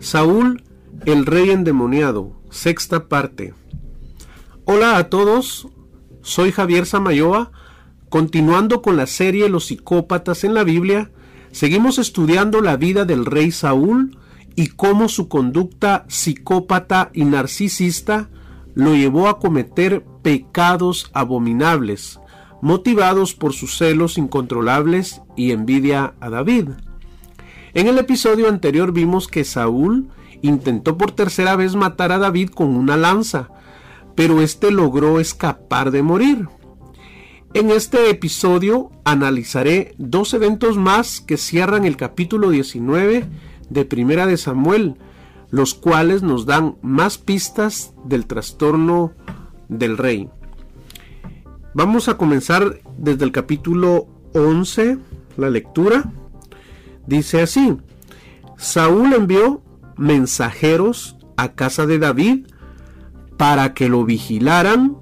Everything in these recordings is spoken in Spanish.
Saúl, el rey endemoniado, sexta parte. Hola a todos, soy Javier Samayoa. Continuando con la serie Los psicópatas en la Biblia, seguimos estudiando la vida del rey Saúl y cómo su conducta psicópata y narcisista lo llevó a cometer pecados abominables, motivados por sus celos incontrolables y envidia a David. En el episodio anterior vimos que Saúl intentó por tercera vez matar a David con una lanza, pero éste logró escapar de morir. En este episodio analizaré dos eventos más que cierran el capítulo 19 de Primera de Samuel, los cuales nos dan más pistas del trastorno del rey. Vamos a comenzar desde el capítulo 11, la lectura. Dice así, Saúl envió mensajeros a casa de David para que lo vigilaran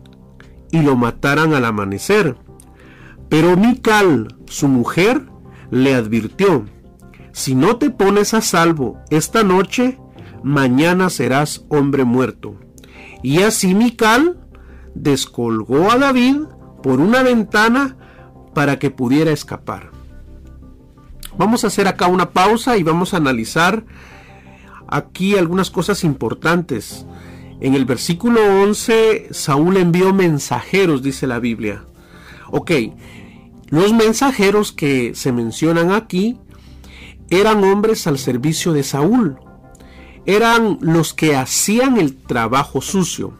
y lo mataran al amanecer. Pero Mical, su mujer, le advirtió, si no te pones a salvo esta noche, mañana serás hombre muerto. Y así Mical descolgó a David por una ventana para que pudiera escapar. Vamos a hacer acá una pausa y vamos a analizar aquí algunas cosas importantes. En el versículo 11, Saúl envió mensajeros, dice la Biblia. Ok, los mensajeros que se mencionan aquí eran hombres al servicio de Saúl. Eran los que hacían el trabajo sucio.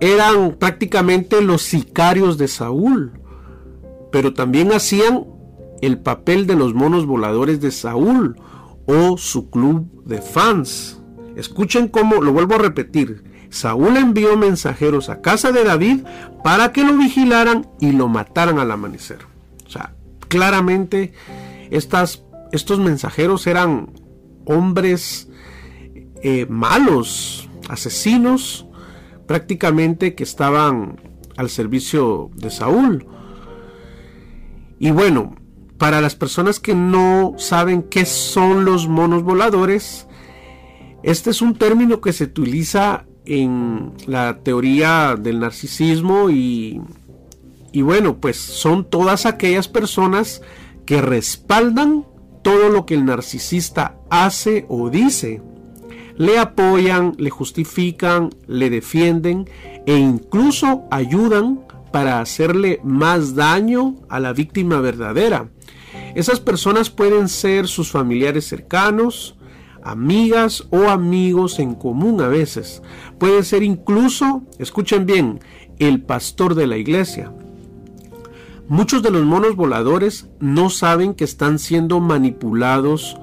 Eran prácticamente los sicarios de Saúl. Pero también hacían el papel de los monos voladores de Saúl o su club de fans. Escuchen cómo, lo vuelvo a repetir, Saúl envió mensajeros a casa de David para que lo vigilaran y lo mataran al amanecer. O sea, claramente estas, estos mensajeros eran hombres eh, malos, asesinos, prácticamente que estaban al servicio de Saúl. Y bueno, para las personas que no saben qué son los monos voladores, este es un término que se utiliza en la teoría del narcisismo y, y bueno, pues son todas aquellas personas que respaldan todo lo que el narcisista hace o dice. Le apoyan, le justifican, le defienden e incluso ayudan para hacerle más daño a la víctima verdadera. Esas personas pueden ser sus familiares cercanos, amigas o amigos en común a veces. Puede ser incluso, escuchen bien, el pastor de la iglesia. Muchos de los monos voladores no saben que están siendo manipulados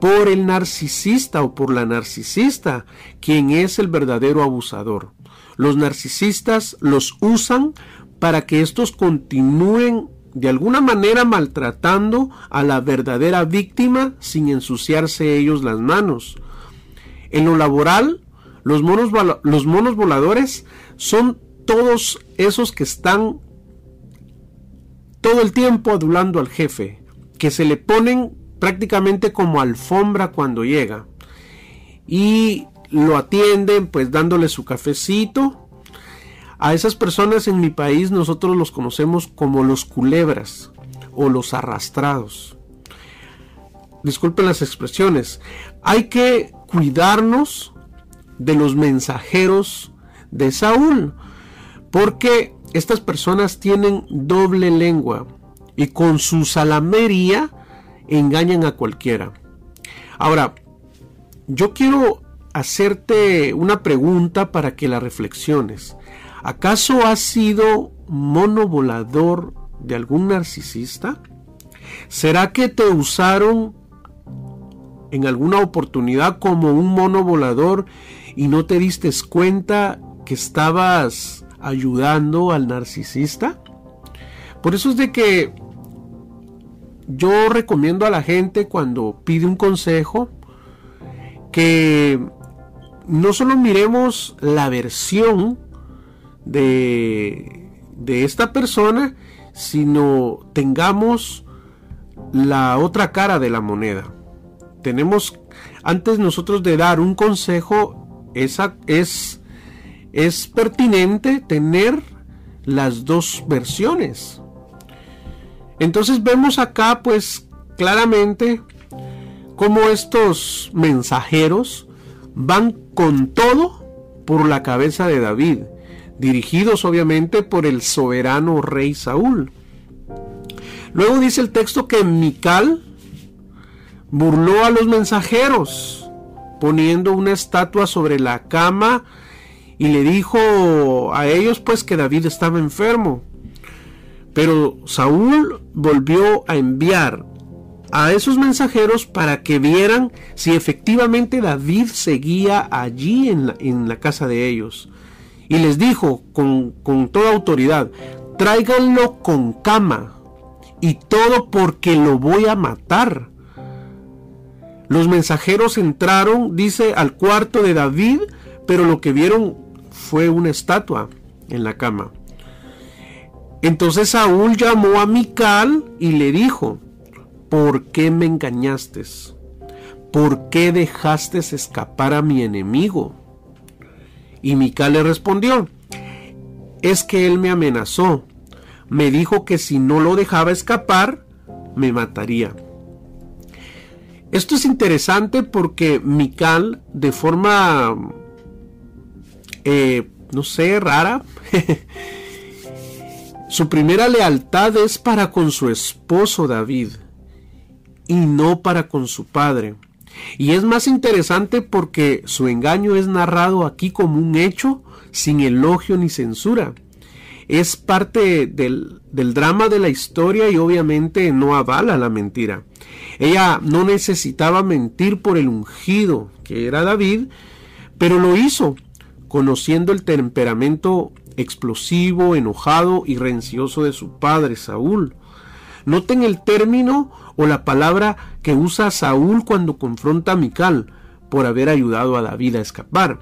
por el narcisista o por la narcisista, quien es el verdadero abusador. Los narcisistas los usan para que estos continúen de alguna manera maltratando a la verdadera víctima sin ensuciarse ellos las manos. En lo laboral, los monos, los monos voladores son todos esos que están todo el tiempo adulando al jefe, que se le ponen prácticamente como alfombra cuando llega y lo atienden pues dándole su cafecito a esas personas en mi país nosotros los conocemos como los culebras o los arrastrados. Disculpen las expresiones. Hay que cuidarnos de los mensajeros de Saúl, porque estas personas tienen doble lengua y con su salamería engañan a cualquiera. Ahora, yo quiero hacerte una pregunta para que la reflexiones. ¿Acaso has sido mono volador de algún narcisista? ¿Será que te usaron en alguna oportunidad como un mono volador y no te diste cuenta que estabas ayudando al narcisista? Por eso es de que yo recomiendo a la gente cuando pide un consejo que no solo miremos la versión de, de esta persona, sino tengamos la otra cara de la moneda. Tenemos antes nosotros de dar un consejo, es, es, es pertinente tener las dos versiones. Entonces vemos acá pues claramente cómo estos mensajeros van con todo por la cabeza de David, dirigidos obviamente por el soberano rey Saúl. Luego dice el texto que Mical burló a los mensajeros, poniendo una estatua sobre la cama y le dijo a ellos pues que David estaba enfermo. Pero Saúl volvió a enviar a esos mensajeros para que vieran si efectivamente David seguía allí en la, en la casa de ellos. Y les dijo con, con toda autoridad, tráiganlo con cama y todo porque lo voy a matar. Los mensajeros entraron, dice, al cuarto de David, pero lo que vieron fue una estatua en la cama. Entonces Saúl llamó a Mical y le dijo, ¿por qué me engañaste? ¿Por qué dejaste escapar a mi enemigo? Y Mical le respondió, es que él me amenazó, me dijo que si no lo dejaba escapar, me mataría. Esto es interesante porque Mical, de forma, eh, no sé, rara, su primera lealtad es para con su esposo David y no para con su padre. Y es más interesante porque su engaño es narrado aquí como un hecho sin elogio ni censura. Es parte del, drama de la historia y obviamente no avala la mentira. Ella no necesitaba mentir por el ungido que era David, pero lo hizo, conociendo el temperamento explosivo, enojado y rencioso de su padre Saúl. Noten el término o la palabra que usa Saúl cuando confronta a Mical por haber ayudado a David a escapar.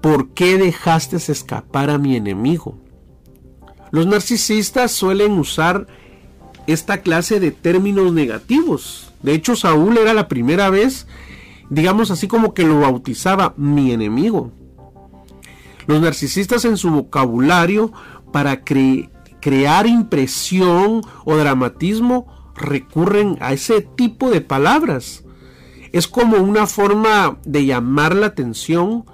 ¿Por qué dejaste escapar a mi enemigo? Los narcisistas suelen usar esta clase de términos negativos. De hecho, Saúl era la primera vez, digamos así como que lo bautizaba mi enemigo. Los narcisistas en su vocabulario para crear impresión o dramatismo recurren a ese tipo de palabras. Es como una forma de llamar la atención,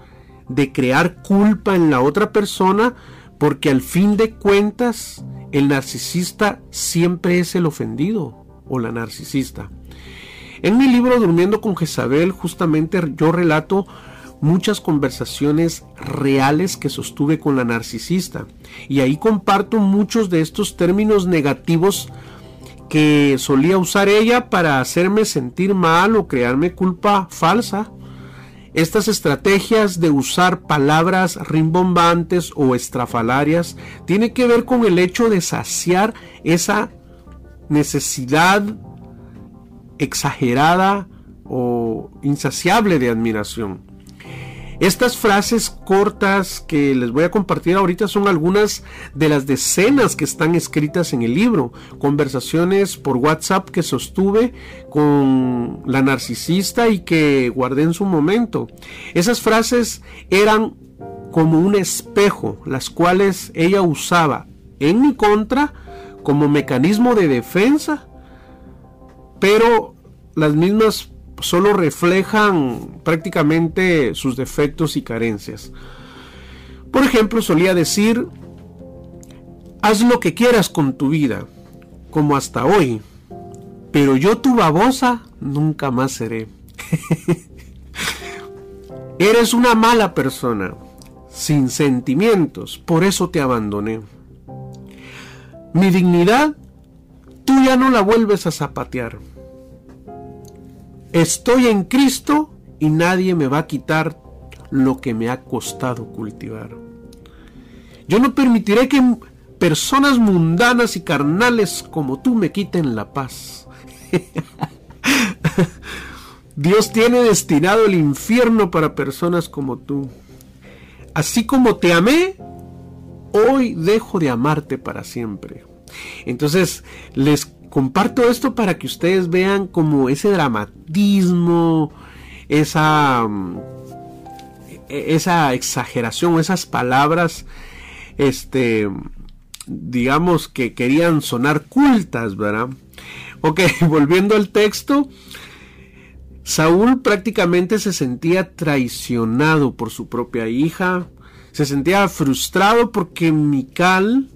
de crear culpa en la otra persona, porque al fin de cuentas el narcisista siempre es el ofendido o la narcisista. En mi libro Durmiendo con Jezabel justamente yo relato muchas conversaciones reales que sostuve con la narcisista y ahí comparto muchos de estos términos negativos que solía usar ella para hacerme sentir mal o crearme culpa falsa. Estas estrategias de usar palabras rimbombantes o estrafalarias tiene que ver con el hecho de saciar esa necesidad exagerada o insaciable de admiración. Estas frases cortas que les voy a compartir ahorita son algunas de las decenas que están escritas en el libro, conversaciones por WhatsApp que sostuve con la narcisista y que guardé en su momento. Esas frases eran como un espejo, las cuales ella usaba en mi contra como mecanismo de defensa, pero las mismas solo reflejan prácticamente sus defectos y carencias. Por ejemplo, solía decir, haz lo que quieras con tu vida, como hasta hoy, pero yo tu babosa nunca más seré. Eres una mala persona, sin sentimientos, por eso te abandoné. Mi dignidad, tú ya no la vuelves a zapatear. Estoy en Cristo y nadie me va a quitar lo que me ha costado cultivar. Yo no permitiré que personas mundanas y carnales como tú me quiten la paz. Dios tiene destinado el infierno para personas como tú. Así como te amé, hoy dejo de amarte para siempre. Entonces, les comparto esto para que ustedes vean como ese dramatismo, esa, mm, esa exageración, esas palabras, este, digamos que querían sonar cultas, ¿verdad? Ok, volviendo al texto, Saúl prácticamente se sentía traicionado por su propia hija, se sentía frustrado porque Mical,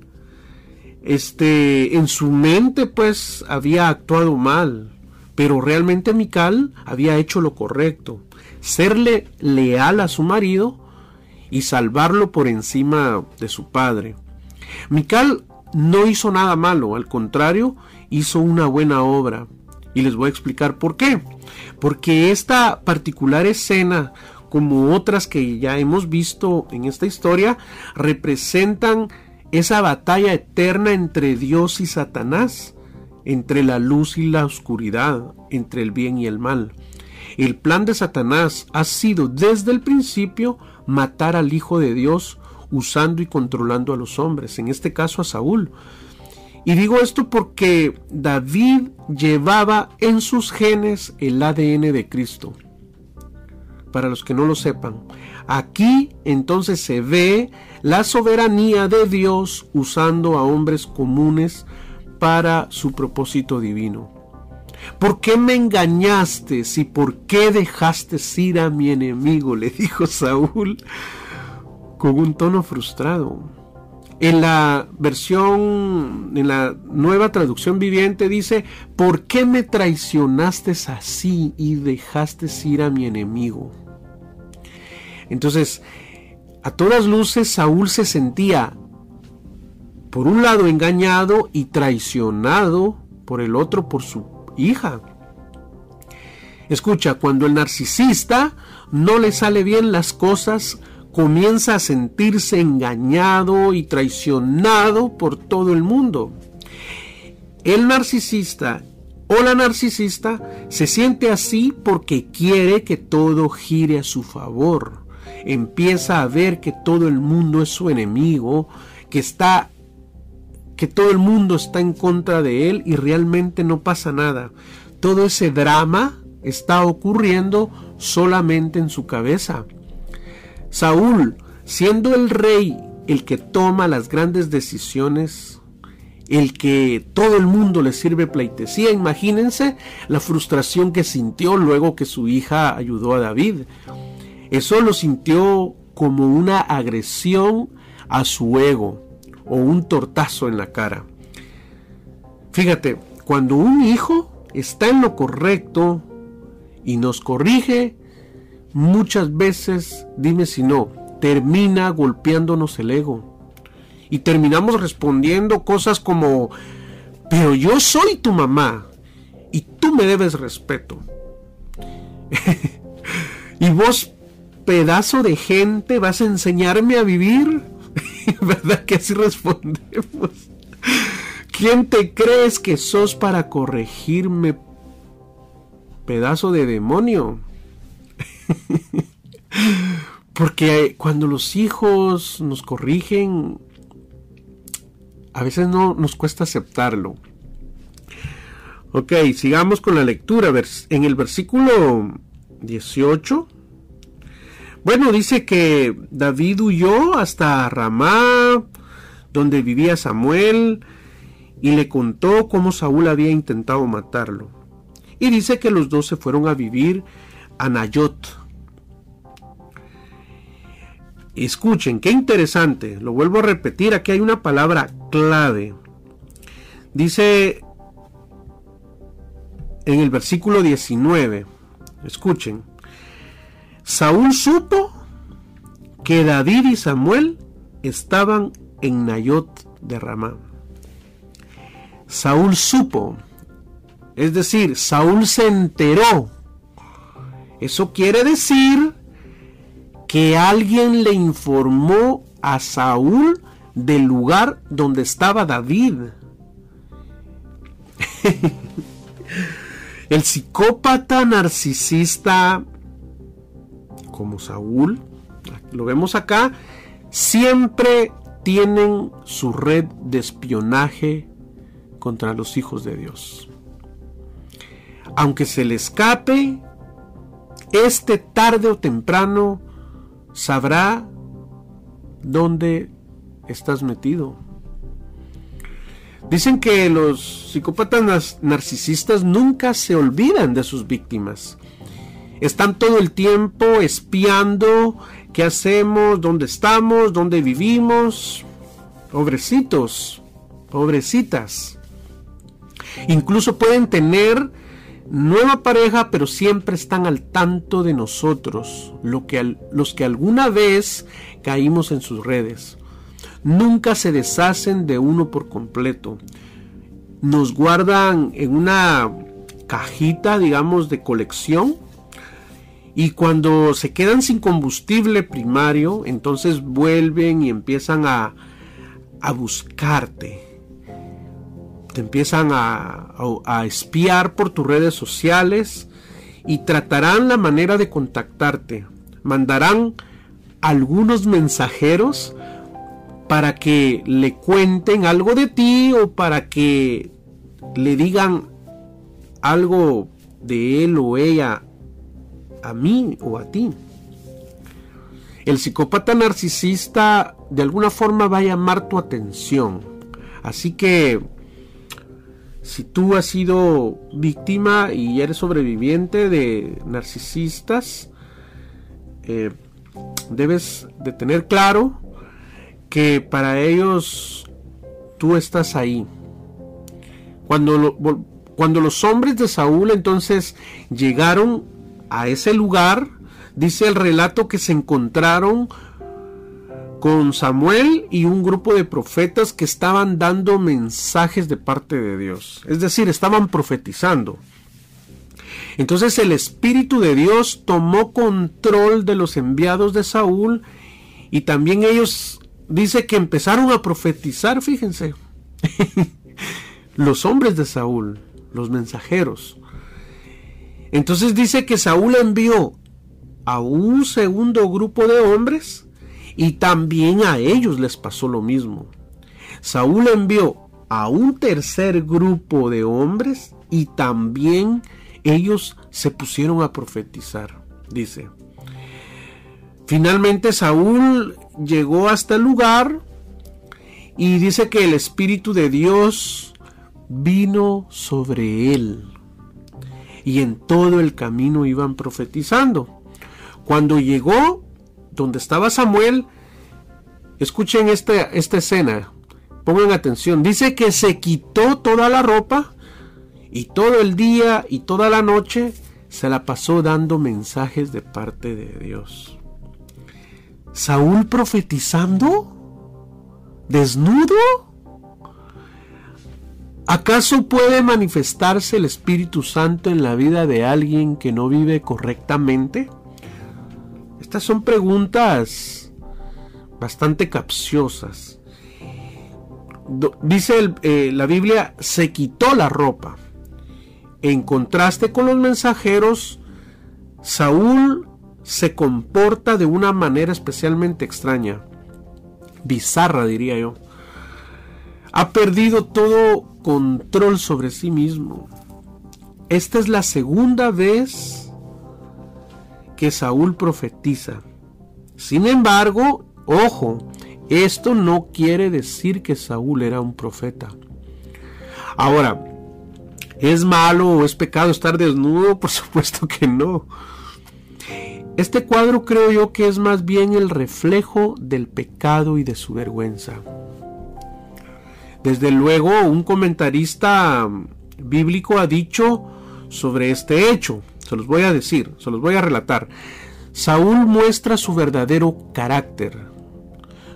este, en su mente pues había actuado mal, pero realmente Mical había hecho lo correcto, serle leal a su marido y salvarlo por encima de su padre. Mical no hizo nada malo, al contrario, hizo una buena obra. Y les voy a explicar por qué. Porque esta particular escena, como otras que ya hemos visto en esta historia, representan esa batalla eterna entre Dios y Satanás, entre la luz y la oscuridad, entre el bien y el mal. El plan de Satanás ha sido desde el principio matar al Hijo de Dios usando y controlando a los hombres, en este caso a Saúl. Y digo esto porque David llevaba en sus genes el ADN de Cristo. Para los que no lo sepan, aquí entonces se ve la soberanía de Dios usando a hombres comunes para su propósito divino. ¿Por qué me engañaste y por qué dejaste ir a mi enemigo? le dijo Saúl con un tono frustrado. En la versión, en la nueva traducción viviente dice, ¿por qué me traicionaste así y dejaste ir a mi enemigo? Entonces, a todas luces, Saúl se sentía, por un lado, engañado y traicionado, por el otro, por su hija. Escucha, cuando el narcisista no le sale bien las cosas, comienza a sentirse engañado y traicionado por todo el mundo. El narcisista o la narcisista se siente así porque quiere que todo gire a su favor. Empieza a ver que todo el mundo es su enemigo, que está que todo el mundo está en contra de él y realmente no pasa nada. Todo ese drama está ocurriendo solamente en su cabeza. Saúl, siendo el rey el que toma las grandes decisiones, el que todo el mundo le sirve pleitesía, imagínense la frustración que sintió luego que su hija ayudó a David. Eso lo sintió como una agresión a su ego o un tortazo en la cara. Fíjate, cuando un hijo está en lo correcto y nos corrige, muchas veces, dime si no, termina golpeándonos el ego. Y terminamos respondiendo cosas como, pero yo soy tu mamá y tú me debes respeto. y vos, pedazo de gente, vas a enseñarme a vivir. ¿Verdad que así respondemos? ¿Quién te crees que sos para corregirme, pedazo de demonio? Porque cuando los hijos nos corrigen, a veces no nos cuesta aceptarlo. Ok, sigamos con la lectura. En el versículo 18. Bueno, dice que David huyó hasta Ramá, donde vivía Samuel, y le contó cómo Saúl había intentado matarlo. Y dice que los dos se fueron a vivir a Nayot, Escuchen, qué interesante. Lo vuelvo a repetir, aquí hay una palabra clave. Dice en el versículo 19, escuchen, Saúl supo que David y Samuel estaban en Nayot de Ramá. Saúl supo, es decir, Saúl se enteró. Eso quiere decir que alguien le informó a Saúl del lugar donde estaba David. El psicópata narcisista como Saúl, lo vemos acá, siempre tienen su red de espionaje contra los hijos de Dios. Aunque se le escape, este tarde o temprano sabrá dónde estás metido. Dicen que los psicópatas narcisistas nunca se olvidan de sus víctimas. Están todo el tiempo espiando qué hacemos, dónde estamos, dónde vivimos. Pobrecitos, pobrecitas. Incluso pueden tener nueva pareja, pero siempre están al tanto de nosotros, lo que, los que alguna vez caímos en sus redes. Nunca se deshacen de uno por completo. Nos guardan en una cajita, digamos, de colección. Y cuando se quedan sin combustible primario, entonces vuelven y empiezan a, a buscarte te empiezan a, espiar por tus redes sociales y tratarán la manera de contactarte. Mandarán algunos mensajeros para que le cuenten algo de ti o para que le digan algo de él o ella a mí o a ti. El psicópata narcisista de alguna forma va a llamar tu atención. Así que si tú has sido víctima y eres sobreviviente de narcisistas, eh, debes de tener claro que para ellos tú estás ahí. Cuando, cuando los hombres de Saúl entonces llegaron a ese lugar, dice el relato que se encontraron con Samuel y un grupo de profetas que estaban dando mensajes de parte de Dios. Es decir, estaban profetizando. Entonces el Espíritu de Dios tomó control de los enviados de Saúl y también ellos dice que empezaron a profetizar, fíjense. los hombres de Saúl, los mensajeros. Entonces dice que Saúl envió a un segundo grupo de hombres y también a ellos les pasó lo mismo. Saúl envió a un tercer grupo de hombres y también ellos se pusieron a profetizar, dice. Finalmente Saúl llegó hasta el lugar y dice que el Espíritu de Dios vino sobre él. Y en todo el camino iban profetizando. Cuando llegó donde estaba Samuel, escuchen esta, esta escena, pongan atención, dice que se quitó toda la ropa y todo el día y toda la noche se la pasó dando mensajes de parte de Dios. Saúl profetizando, desnudo. ¿Acaso puede manifestarse el Espíritu Santo en la vida de alguien que no vive correctamente? Estas son preguntas bastante capciosas. Dice eh, la Biblia, se quitó la ropa. En contraste con los mensajeros, Saúl se comporta de una manera especialmente extraña, bizarra diría yo. Ha perdido todo control sobre sí mismo. Esta es la segunda vez que Saúl profetiza. Sin embargo, ojo, esto no quiere decir que Saúl era un profeta. Ahora, ¿es malo o es pecado estar desnudo? Por supuesto que no. Este cuadro creo yo que es más bien el reflejo del pecado y de su vergüenza. Desde luego, un comentarista bíblico ha dicho sobre este hecho. Se los voy a decir, se los voy a relatar. Saúl muestra su verdadero carácter.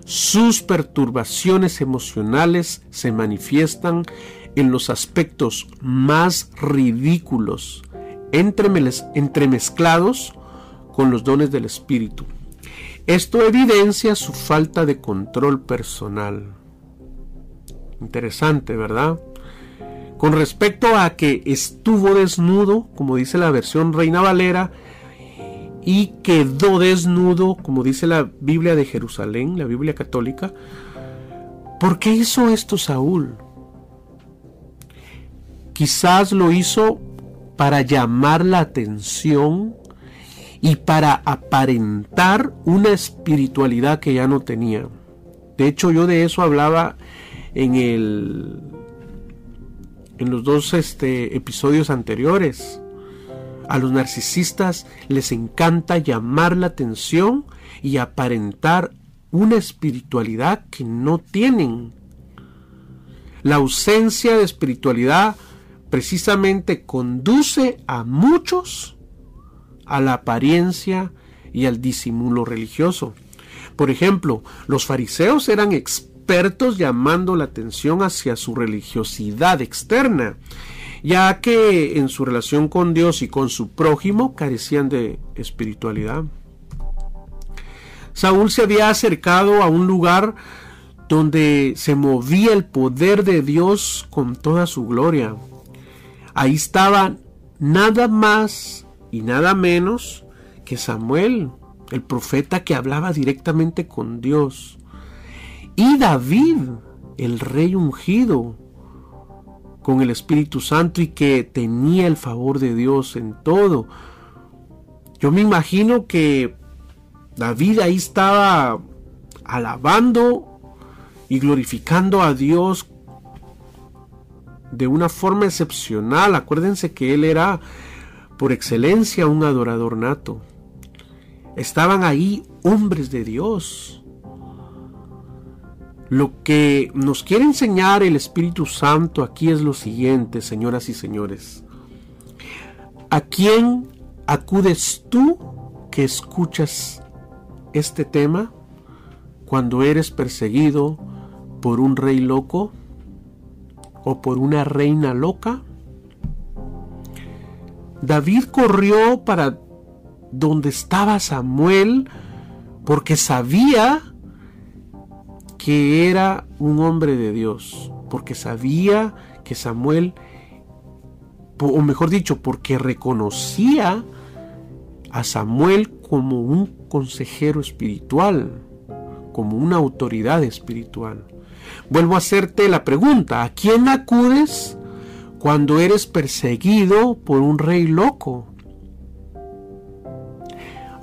Sus perturbaciones emocionales se manifiestan en los aspectos más ridículos, entremezclados con los dones del Espíritu. Esto evidencia su falta de control personal. Interesante, ¿verdad? Con respecto a que estuvo desnudo, como dice la versión Reina Valera, y quedó desnudo, como dice la Biblia de Jerusalén, la Biblia católica, ¿por qué hizo esto Saúl? Quizás lo hizo para llamar la atención y para aparentar una espiritualidad que ya no tenía. De hecho, yo de eso hablaba en el en los dos este, episodios anteriores. A los narcisistas les encanta llamar la atención y aparentar una espiritualidad que no tienen. La ausencia de espiritualidad precisamente conduce a muchos a la apariencia y al disimulo religioso. Por ejemplo, los fariseos eran expertos llamando la atención hacia su religiosidad externa, ya que en su relación con Dios y con su prójimo carecían de espiritualidad. Saúl se había acercado a un lugar donde se movía el poder de Dios con toda su gloria. Ahí estaba nada más y nada menos que Samuel, el profeta que hablaba directamente con Dios. Y David, el rey ungido con el Espíritu Santo y que tenía el favor de Dios en todo. Yo me imagino que David ahí estaba alabando y glorificando a Dios de una forma excepcional. Acuérdense que él era por excelencia un adorador nato. Estaban ahí hombres de Dios. Lo que nos quiere enseñar el Espíritu Santo aquí es lo siguiente, señoras y señores. ¿A quién acudes tú que escuchas este tema cuando eres perseguido por un rey loco o por una reina loca? David corrió para donde estaba Samuel porque sabía que era un hombre de Dios, porque sabía que Samuel, o mejor dicho, porque reconocía a Samuel como un consejero espiritual, como una autoridad espiritual. Vuelvo a hacerte la pregunta, ¿a quién acudes cuando eres perseguido por un rey loco?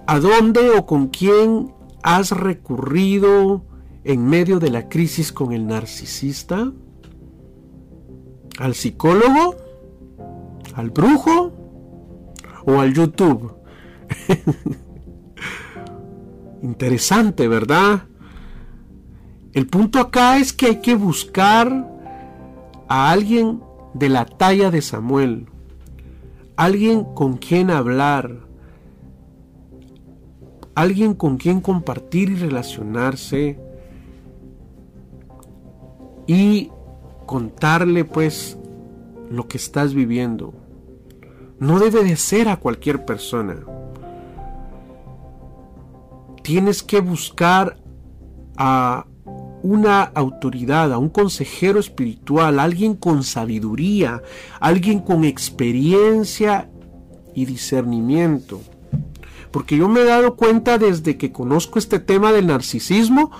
¿A dónde o con quién has recurrido en medio de la crisis con el narcisista? ¿Al psicólogo? ¿Al brujo? ¿O al YouTube? Interesante, ¿verdad? El punto acá es que hay que buscar a alguien de la talla de Samuel, alguien con quien hablar, alguien con quien compartir y relacionarse y contarle pues lo que estás viviendo. No debe de ser a cualquier persona. Tienes que buscar a una autoridad, a un consejero espiritual, alguien con sabiduría, alguien con experiencia y discernimiento. Porque yo me he dado cuenta desde que conozco este tema del narcisismo,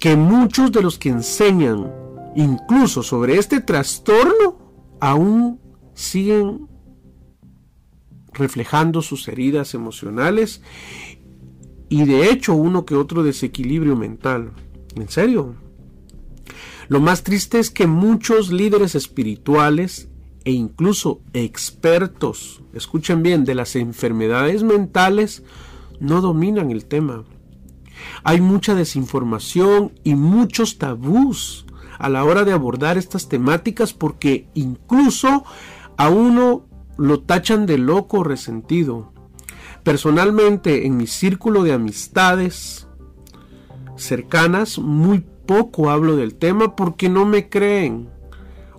que muchos de los que enseñan incluso sobre este trastorno aún siguen reflejando sus heridas emocionales y de hecho uno que otro desequilibrio mental. En serio. Lo más triste es que muchos líderes espirituales e incluso expertos, escuchen bien, de las enfermedades mentales, no dominan el tema. Hay mucha desinformación y muchos tabús a la hora de abordar estas temáticas porque incluso a uno lo tachan de loco o resentido. Personalmente, en mi círculo de amistades, cercanas muy poco hablo del tema porque no me creen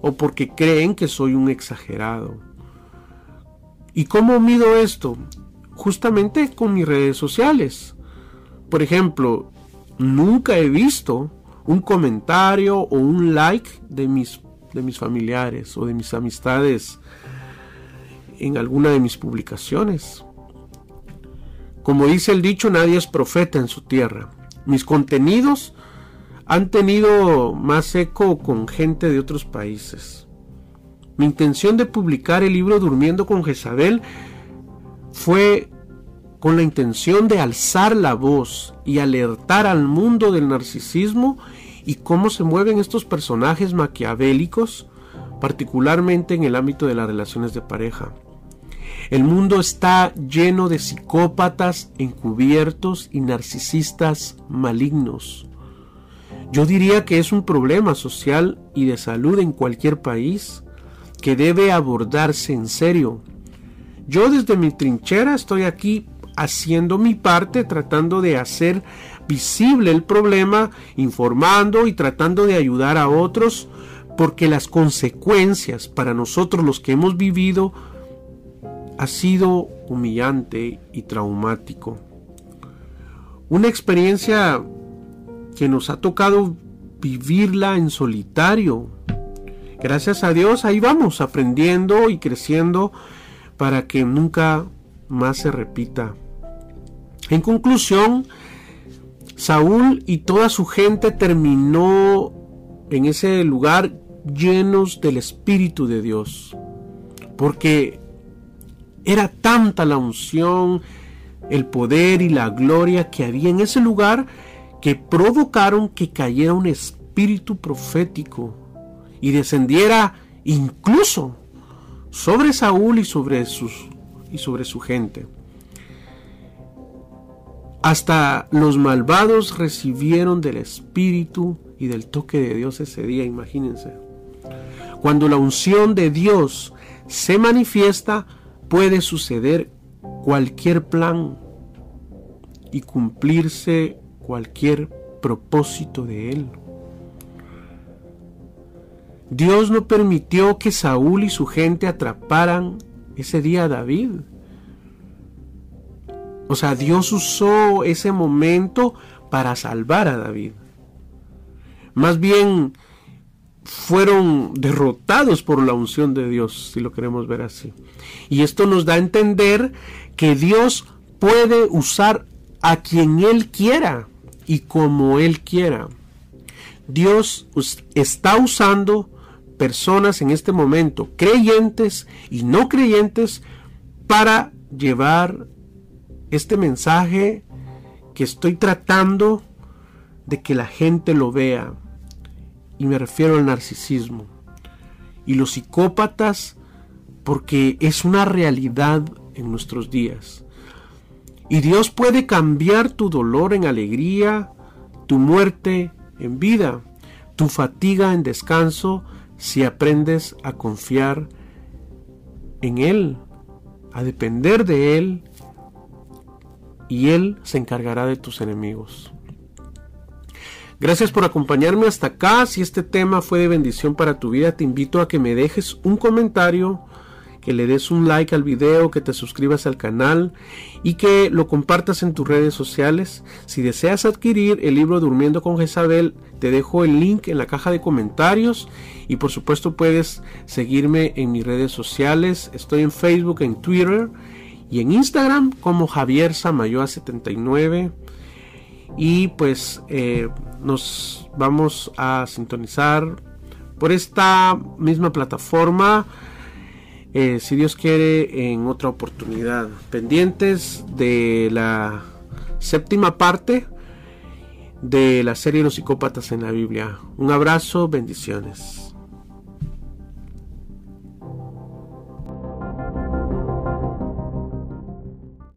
o porque creen que soy un exagerado. ¿Y cómo mido esto? Justamente con mis redes sociales. Por ejemplo, nunca he visto un comentario o un like de mis, de mis familiares o de mis amistades en alguna de mis publicaciones. Como dice el dicho, nadie es profeta en su tierra mis contenidos han tenido más eco con gente de otros países. Mi intención de publicar el libro Durmiendo con Jezabel fue con la intención de alzar la voz y alertar al mundo del narcisismo y cómo se mueven estos personajes maquiavélicos, particularmente en el ámbito de las relaciones de pareja. El mundo está lleno de psicópatas encubiertos y narcisistas malignos. Yo diría que es un problema social y de salud en cualquier país que debe abordarse en serio. Yo desde mi trinchera estoy aquí haciendo mi parte, tratando de hacer visible el problema, informando y tratando de ayudar a otros, porque las consecuencias para nosotros los que hemos vivido ha sido humillante y traumático. Una experiencia que nos ha tocado vivirla en solitario. Gracias a Dios ahí vamos aprendiendo y creciendo para que nunca más se repita. En conclusión, Saúl y toda su gente terminó en ese lugar llenos del Espíritu de Dios, porque era tanta la unción, el poder y la gloria que había en ese lugar que provocaron que cayera un espíritu profético y descendiera incluso sobre Saúl y sobre, sus, y sobre su gente. Hasta los malvados recibieron del Espíritu y del toque de Dios ese día, imagínense. Cuando la unción de Dios se manifiesta, puede suceder cualquier plan y cumplirse cualquier propósito de él. Dios no permitió que Saúl y su gente atraparan ese día David. O sea, Dios usó ese momento para salvar a David. Más bien fueron derrotados por la unción de Dios, si lo queremos ver así. Y esto nos da a entender que Dios puede usar a quien Él quiera y como Él quiera. Dios está usando personas en este momento, creyentes y no creyentes, para llevar este mensaje que estoy tratando de que la gente lo vea y me refiero al narcisismo. Y los psicópatas porque es una realidad en nuestros días. Y Dios puede cambiar tu dolor en alegría, tu muerte en vida, tu fatiga en descanso, si aprendes a confiar en Él, a depender de Él, y Él se encargará de tus enemigos. Gracias por acompañarme hasta acá. Si este tema fue de bendición para tu vida, te invito a que me dejes un comentario, que le des un like al video, que te suscribas al canal y que lo compartas en tus redes sociales. Si deseas adquirir el libro Durmiendo con Jezabel, te dejo el link en la caja de comentarios y por supuesto puedes seguirme en mis redes sociales. Estoy en Facebook, en Twitter y en Instagram como Javier Samayoa 79 y pues eh, nos vamos a sintonizar por esta misma plataforma eh, si Dios quiere en otra oportunidad. Pendientes de la séptima parte de la serie Los psicópatas en la Biblia. Un abrazo bendiciones